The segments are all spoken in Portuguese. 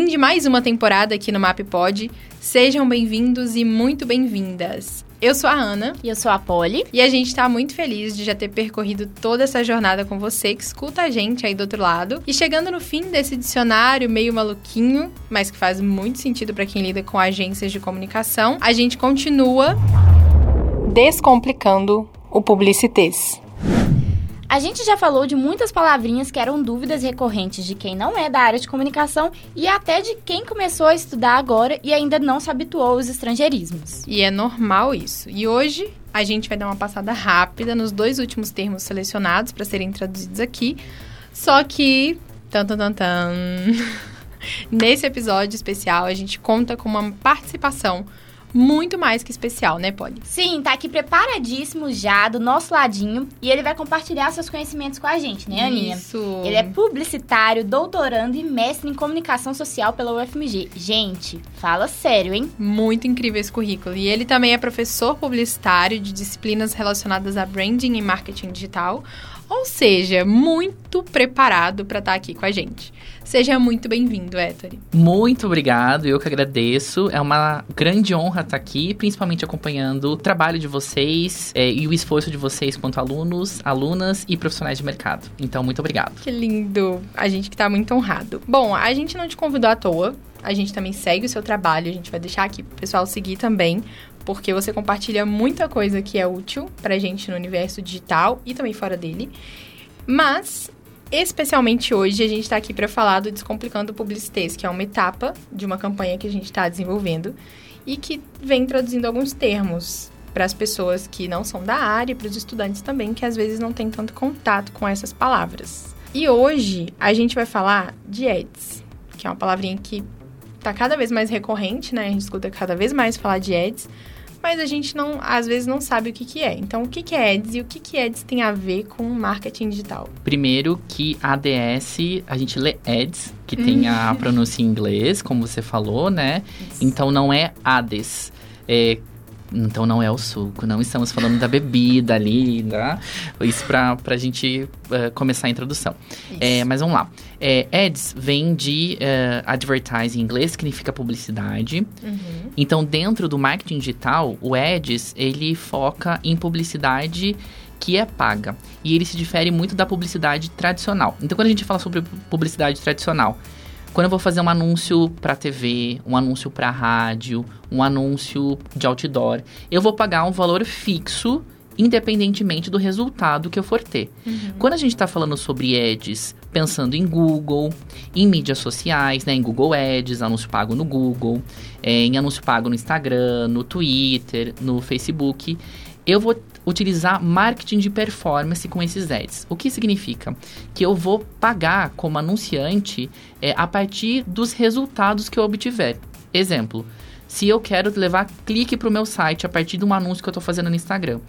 Fim de mais uma temporada aqui no MapPod. Sejam bem-vindos e muito bem-vindas. Eu sou a Ana. E eu sou a Polly. E a gente está muito feliz de já ter percorrido toda essa jornada com você que escuta a gente aí do outro lado. E chegando no fim desse dicionário meio maluquinho, mas que faz muito sentido para quem lida com agências de comunicação, a gente continua descomplicando o publicitês. A gente já falou de muitas palavrinhas que eram dúvidas recorrentes de quem não é da área de comunicação e até de quem começou a estudar agora e ainda não se habituou aos estrangeirismos. E é normal isso. E hoje a gente vai dar uma passada rápida nos dois últimos termos selecionados para serem traduzidos aqui. Só que. Tan, tan, tan, tan. Nesse episódio especial, a gente conta com uma participação muito mais que especial, né, Polly? Sim, tá aqui preparadíssimo já do nosso ladinho e ele vai compartilhar seus conhecimentos com a gente, né, Aninha? Isso. Ele é publicitário, doutorando e mestre em comunicação social pela UFMG. Gente, fala sério, hein? Muito incrível esse currículo. E ele também é professor publicitário de disciplinas relacionadas a branding e marketing digital, ou seja, muito preparado para estar tá aqui com a gente. Seja muito bem-vindo, Ettore. Muito obrigado, eu que agradeço. É uma grande honra estar aqui, principalmente acompanhando o trabalho de vocês é, e o esforço de vocês quanto alunos, alunas e profissionais de mercado. Então, muito obrigado. Que lindo! A gente que está muito honrado. Bom, a gente não te convidou à toa. A gente também segue o seu trabalho, a gente vai deixar aqui pro pessoal seguir também, porque você compartilha muita coisa que é útil pra gente no universo digital e também fora dele. Mas, especialmente hoje, a gente está aqui para falar do Descomplicando Publicitez, que é uma etapa de uma campanha que a gente está desenvolvendo e que vem traduzindo alguns termos para as pessoas que não são da área e para os estudantes também, que às vezes não têm tanto contato com essas palavras. E hoje a gente vai falar de ads, que é uma palavrinha que tá cada vez mais recorrente, né? A gente escuta cada vez mais falar de ads, mas a gente não, às vezes não sabe o que, que é. Então, o que, que é ads e o que, que ads tem a ver com marketing digital? Primeiro que ADS, a gente lê ads, que tem a pronúncia em inglês, como você falou, né? Isso. Então, não é ADES. É, então não é o suco, não estamos falando da bebida ali, tá? Isso pra, pra gente uh, começar a introdução. É, mas vamos lá. É, ads vem de uh, advertising em inglês, significa publicidade. Uhum. Então, dentro do marketing digital, o ads, ele foca em publicidade que é paga. E ele se difere muito da publicidade tradicional. Então, quando a gente fala sobre publicidade tradicional, quando eu vou fazer um anúncio para TV, um anúncio para rádio, um anúncio de outdoor, eu vou pagar um valor fixo independentemente do resultado que eu for ter. Uhum. Quando a gente está falando sobre ads, pensando em Google, em mídias sociais, né, em Google Ads, anúncio pago no Google, é, em anúncio pago no Instagram, no Twitter, no Facebook, eu vou utilizar marketing de performance com esses ads. O que significa? Que eu vou pagar como anunciante é, a partir dos resultados que eu obtiver. Exemplo, se eu quero levar clique para o meu site a partir de um anúncio que eu estou fazendo no Instagram,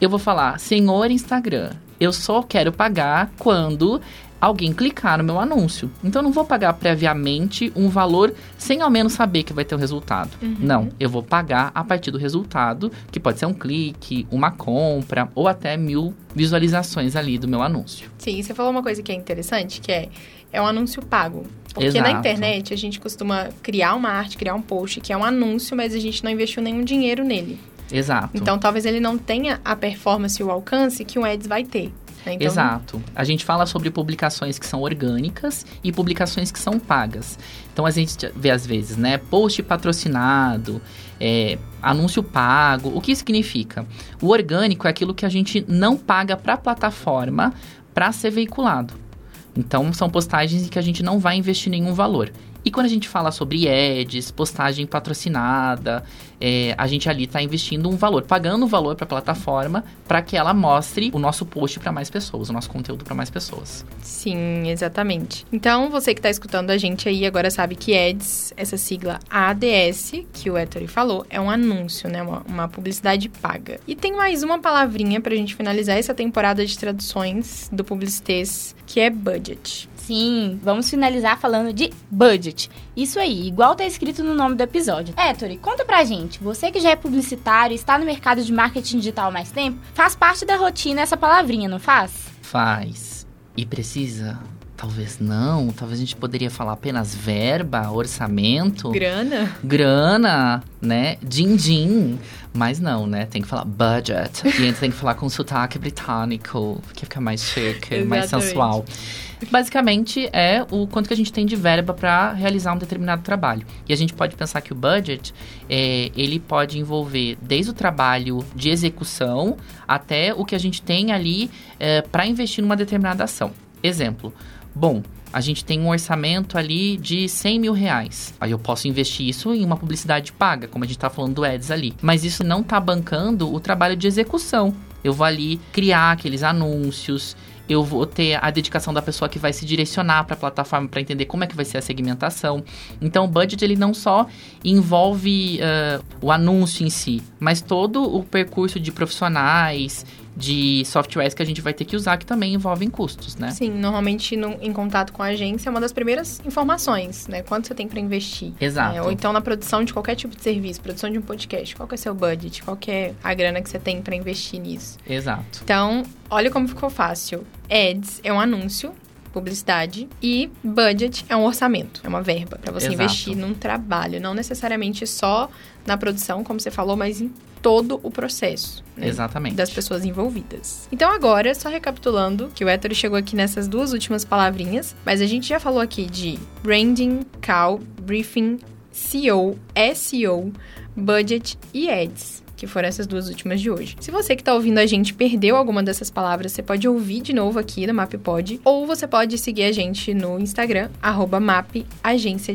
eu vou falar, senhor Instagram, eu só quero pagar quando alguém clicar no meu anúncio. Então eu não vou pagar previamente um valor sem ao menos saber que vai ter um resultado. Uhum. Não, eu vou pagar a partir do resultado, que pode ser um clique, uma compra ou até mil visualizações ali do meu anúncio. Sim, você falou uma coisa que é interessante, que é é um anúncio pago. Porque Exato. na internet a gente costuma criar uma arte, criar um post que é um anúncio, mas a gente não investiu nenhum dinheiro nele. Exato. Então talvez ele não tenha a performance e o alcance que um ads vai ter. Né? Então... Exato. A gente fala sobre publicações que são orgânicas e publicações que são pagas. Então a gente vê às vezes, né? Post patrocinado, é, anúncio pago. O que significa? O orgânico é aquilo que a gente não paga para a plataforma para ser veiculado. Então são postagens em que a gente não vai investir nenhum valor. E quando a gente fala sobre ads, postagem patrocinada, é, a gente ali está investindo um valor, pagando um valor para a plataforma para que ela mostre o nosso post para mais pessoas, o nosso conteúdo para mais pessoas. Sim, exatamente. Então, você que está escutando a gente aí agora sabe que ads, essa sigla ADS, que o Ettore falou, é um anúncio, né? Uma, uma publicidade paga. E tem mais uma palavrinha para a gente finalizar essa temporada de traduções do Publicitês, que é budget. Sim, vamos finalizar falando de budget. Isso aí, igual tá escrito no nome do episódio. Ettore, conta pra gente, você que já é publicitário e está no mercado de marketing digital há mais tempo, faz parte da rotina essa palavrinha, não faz? Faz. E precisa talvez não, talvez a gente poderia falar apenas verba, orçamento, Grana? grana, né? Din-din. Mas não, né? Tem que falar budget. e a gente tem que falar com sotaque britânico, que fica mais chique, mais Exatamente. sensual. Basicamente é o quanto que a gente tem de verba para realizar um determinado trabalho. E a gente pode pensar que o budget, é, ele pode envolver desde o trabalho de execução até o que a gente tem ali para investir numa determinada ação. Exemplo, bom, a gente tem um orçamento ali de 100 mil reais. Aí eu posso investir isso em uma publicidade paga, como a gente tá falando do Ads ali. Mas isso não tá bancando o trabalho de execução. Eu vou ali criar aqueles anúncios, eu vou ter a dedicação da pessoa que vai se direcionar para a plataforma para entender como é que vai ser a segmentação. Então, o budget ele não só envolve uh, o anúncio em si, mas todo o percurso de profissionais, de softwares que a gente vai ter que usar que também envolvem custos, né? Sim, normalmente no- em contato com a agência é uma das primeiras informações, né? Quanto você tem para investir. Exato. né? Ou então na produção de qualquer tipo de serviço, produção de um podcast, qual que é o seu budget, qual que é a grana que você tem para investir nisso. Exato. Então, olha como ficou fácil. Ads é um anúncio, publicidade, e budget é um orçamento, é uma verba para você Exato. investir num trabalho, não necessariamente só na produção, como você falou, mas em todo o processo. né? Exatamente. das pessoas envolvidas. Então agora, só recapitulando, que o Héctor chegou aqui nessas duas últimas palavrinhas, mas a gente já falou aqui de branding, call, briefing, CO, SEO, budget e ads. Que foram essas duas últimas de hoje. Se você que está ouvindo a gente perdeu alguma dessas palavras, você pode ouvir de novo aqui no MapPod, ou você pode seguir a gente no Instagram, arroba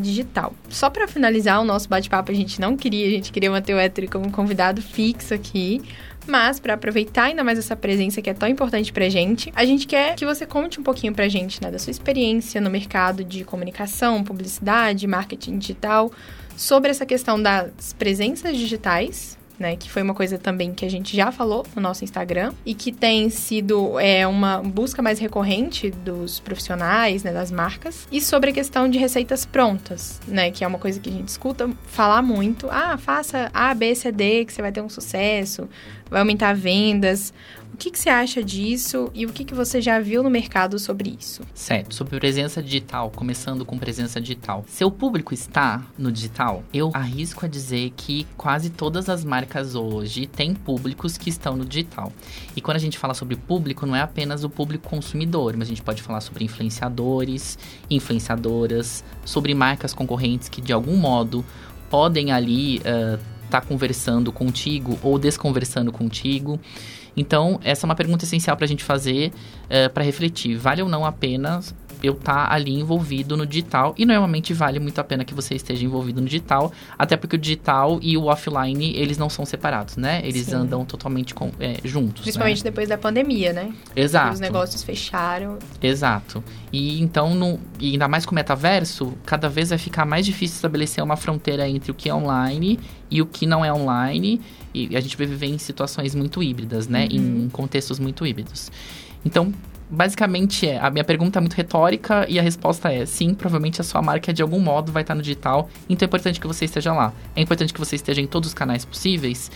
Digital. Só para finalizar o nosso bate-papo, a gente não queria, a gente queria manter o Héctor como convidado fixo aqui, mas, para aproveitar ainda mais essa presença que é tão importante pra gente, a gente quer que você conte um pouquinho pra gente, né, da sua experiência no mercado de comunicação, publicidade, marketing digital, sobre essa questão das presenças digitais. Né, que foi uma coisa também que a gente já falou no nosso Instagram e que tem sido é, uma busca mais recorrente dos profissionais, né, das marcas, e sobre a questão de receitas prontas, né, que é uma coisa que a gente escuta falar muito. Ah, faça A, B, C, D, que você vai ter um sucesso vai aumentar vendas. Que, que você acha disso e o que, que você já viu no mercado sobre isso? Certo, sobre presença digital, começando com presença digital. Seu público está no digital? Eu arrisco a dizer que quase todas as marcas hoje têm públicos que estão no digital. E quando a gente fala sobre público, não é apenas o público consumidor, mas a gente pode falar sobre influenciadores, influenciadoras, sobre marcas concorrentes que de algum modo podem ali estar conversando contigo ou desconversando contigo. Então, essa é uma pergunta essencial para a gente fazer, para refletir. Vale ou não a pena eu estar tá ali envolvido no digital? E normalmente vale muito a pena que você esteja envolvido no digital, até porque o digital e o offline, eles não são separados, né? Eles Sim. andam totalmente com, é, juntos. Principalmente né? depois da pandemia, né? Exato. Os negócios fecharam. Exato. E então, no, e ainda mais com o metaverso, cada vez vai ficar mais difícil estabelecer uma fronteira entre o que é online e o que não é online. E a gente vai viver em situações muito híbridas, né? Uhum. Em contextos muito híbridos. Então, basicamente, é, a minha pergunta é muito retórica e a resposta é sim, provavelmente a sua marca de algum modo vai estar no digital. Então é importante que você esteja lá. É importante que você esteja em todos os canais possíveis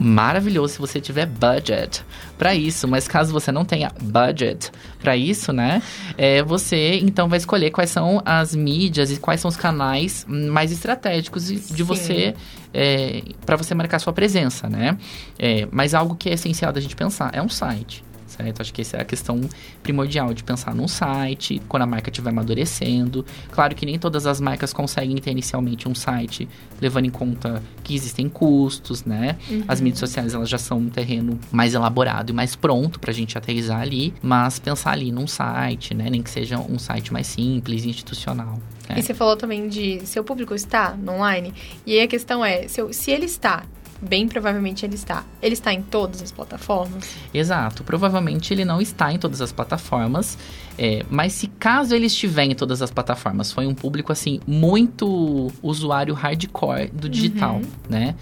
maravilhoso se você tiver budget para isso, mas caso você não tenha budget para isso, né, é, você então vai escolher quais são as mídias e quais são os canais mais estratégicos de você é, para você marcar sua presença, né? É, mas algo que é essencial da gente pensar é um site. Certo? Acho que essa é a questão primordial de pensar num site, quando a marca estiver amadurecendo. Claro que nem todas as marcas conseguem ter inicialmente um site, levando em conta que existem custos, né? Uhum. As mídias sociais elas já são um terreno mais elaborado e mais pronto pra gente aterrizar ali, mas pensar ali num site, né? Nem que seja um site mais simples, institucional. né? E você falou também de seu público está no online. E aí a questão é, se, eu- se ele está, bem provavelmente ele está. Ele está em todas as plataformas? Exato. Provavelmente ele não está em todas as plataformas, é, mas se caso ele estiver em todas as plataformas, foi um público assim muito usuário hardcore do digital, Uhum. né?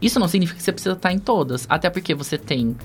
Isso não significa que você precisa estar em todas, até porque você tem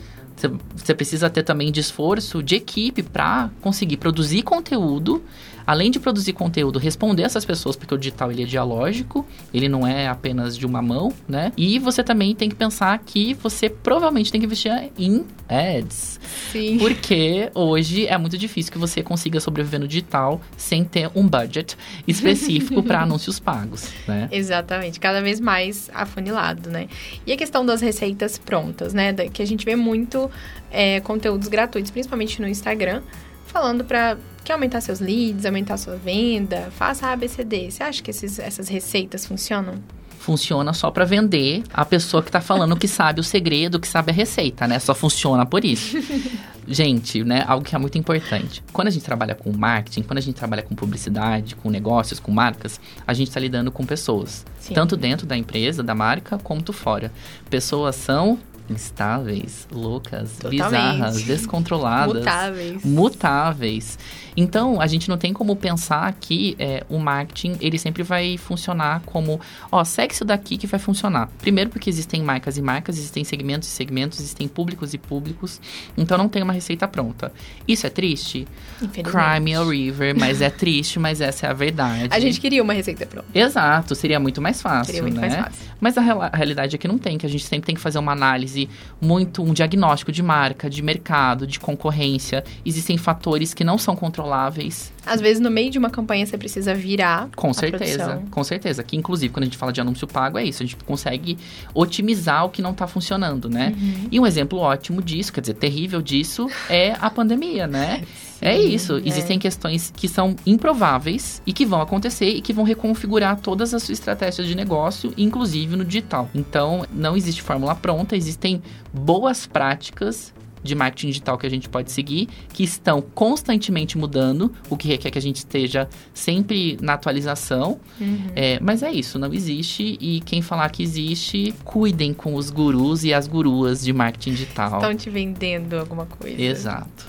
Você- precisa ter também de esforço de equipe para conseguir produzir conteúdo. Além de produzir conteúdo, responder essas pessoas, porque o digital ele é dialógico, ele não é apenas de uma mão, né? E você também tem que pensar que você provavelmente tem que investir em ads. Sim. Porque hoje é muito difícil que você consiga sobreviver no digital sem ter um budget específico para anúncios pagos, né? Exatamente, cada vez mais afunilado, né? E a questão das receitas prontas, né? Que a gente vê muito é, conteúdos gratuitos, principalmente no Instagram, falando para quer aumentar seus leads, aumentar sua venda, faça ABCD. Você acha que esses, essas receitas funcionam? Funciona só para vender a pessoa que tá falando que sabe o segredo, que sabe a receita, né? Só funciona por isso. Gente, né, algo que é muito importante. Quando a gente trabalha com marketing, quando a gente trabalha com publicidade, com negócios, com marcas, a gente tá lidando com pessoas. Sim. Tanto dentro da empresa, da marca, quanto fora. Pessoas são instáveis, loucas, Totalmente. bizarras, descontroladas Mutáveis. mutáveis. Então, a gente não tem como pensar que é, o marketing, ele sempre vai funcionar como, ó, segue isso daqui que vai funcionar. Primeiro porque existem marcas e marcas, existem segmentos e segmentos, existem públicos e públicos. Então, não tem uma receita pronta. Isso é triste? Crime a river, mas é triste, mas essa é a verdade. A gente queria uma receita pronta. Exato, seria muito mais fácil, Seria muito né? mais fácil. Mas a, real- a realidade é que não tem, que a gente sempre tem que fazer uma análise muito, um diagnóstico de marca, de mercado, de concorrência. Existem fatores que não são controláveis. Às vezes, no meio de uma campanha, você precisa virar Com certeza, produção. com certeza. Que inclusive quando a gente fala de anúncio pago é isso, a gente consegue otimizar o que não tá funcionando, né? Uhum. E um exemplo ótimo disso, quer dizer, terrível disso, é a pandemia, né? é isso. é. Existem questões que são improváveis e que vão acontecer e que vão reconfigurar todas as suas estratégias de negócio, inclusive no digital. Então, não existe fórmula pronta, existem boas práticas de marketing digital que a gente pode seguir, que estão constantemente mudando, o que requer que a gente esteja sempre na atualização. Uhum. É, mas é isso, não existe. E quem falar que existe, cuidem com os gurus e as guruas de marketing digital. Estão te vendendo alguma coisa. Exato.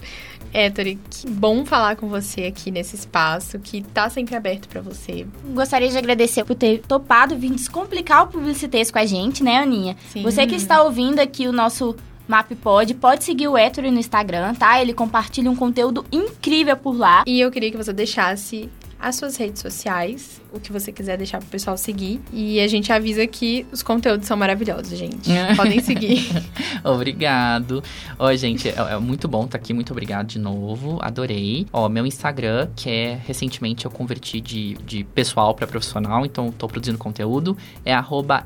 Héctor, que bom falar com você aqui nesse espaço que tá sempre aberto pra você. Gostaria de agradecer por ter topado vir descomplicar o publicitês com a gente, né, Aninha? Sim. Você que está ouvindo aqui o nosso MapPod, pode seguir o Ettore no Instagram, tá? Ele compartilha um conteúdo incrível por lá. E eu queria que você deixasse as suas redes sociais, o que você quiser deixar pro pessoal seguir. E a gente avisa que os conteúdos são maravilhosos, gente. Podem seguir. Obrigado. Ó, gente, é, é muito bom estar aqui. Muito obrigado de novo. Adorei. Ó, meu Instagram, que é recentemente eu converti de, de pessoal para profissional, então tô produzindo conteúdo, é arroba.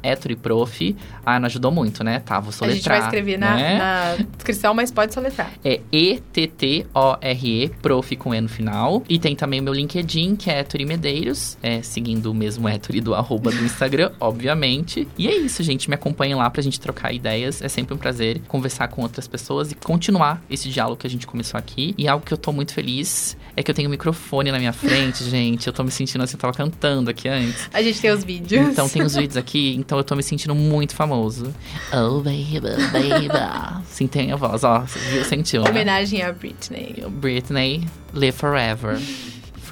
Ah, não ajudou muito, né? Tá, vou a soletrar. gente vai escrever na, né? na descrição, mas pode soletrar. É E-T-T-O-R-E, prof com E no final. E tem também o meu LinkedIn, que é Ettore Medeiros, é, seguindo o mesmo Ettore do arroba do Instagram, obviamente. E é isso, gente. Me acompanhem lá pra gente trocar ideias. É sempre um prazer conversar com outras pessoas e continuar esse diálogo que a gente começou aqui. E algo que eu tô muito feliz é que eu tenho um microfone na minha frente, gente. Eu tô me sentindo assim, eu tava cantando aqui antes. A gente tem os vídeos. Então tem os vídeos aqui, então eu tô me sentindo muito famoso. Oh, baby, baby. Sim, tem a voz, ó. Viu? Sentiu, né? Homenagem a Britney. Britney, live forever.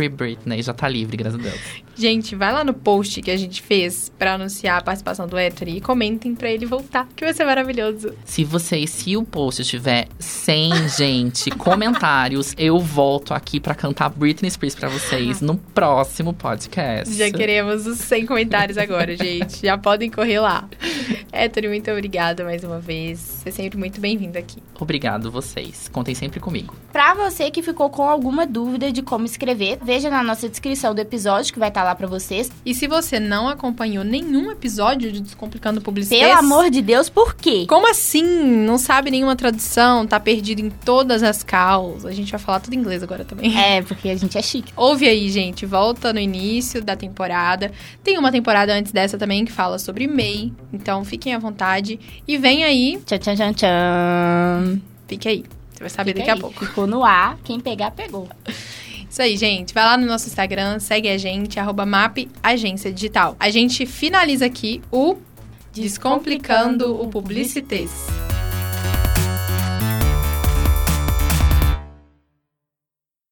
Free Britney, já tá livre, graças a Deus. Gente, vai lá no post que a gente fez pra anunciar a participação do Héctor e comentem pra ele voltar, que vai ser maravilhoso. Se vocês, se o post tiver 100, gente, comentários, eu volto aqui pra cantar Britney Spears pra vocês no próximo podcast. Já queremos os 100 comentários agora, gente. Já podem correr lá. Héctor, muito obrigada mais uma vez. Você é sempre muito bem-vindo aqui. Obrigado vocês. Contem sempre comigo. Pra você que ficou com alguma dúvida de como escrever, veja na nossa descrição do episódio que vai estar lá pra vocês. E se você não acompanhou nenhum episódio de Descomplicando Publicidade... Pelo amor de Deus, por quê? Como assim? Não sabe nenhuma tradução? Tá perdido em todas as causas? A gente vai falar tudo em inglês agora também. É, porque a gente é chique. Ouve aí, gente. Volta no início da temporada. Tem uma temporada antes dessa também que fala sobre MEI. Então fiquem à vontade. E vem aí. Tchan, tchan, tchan, tchan. Fique aí. Você vai saber Fica daqui a aí. pouco. Ficou no ar, quem pegar, pegou. Isso aí, gente. Vai lá no nosso Instagram, segue a gente, arroba MAP Agência Digital. A gente finaliza aqui o Descomplicando o Publicitês.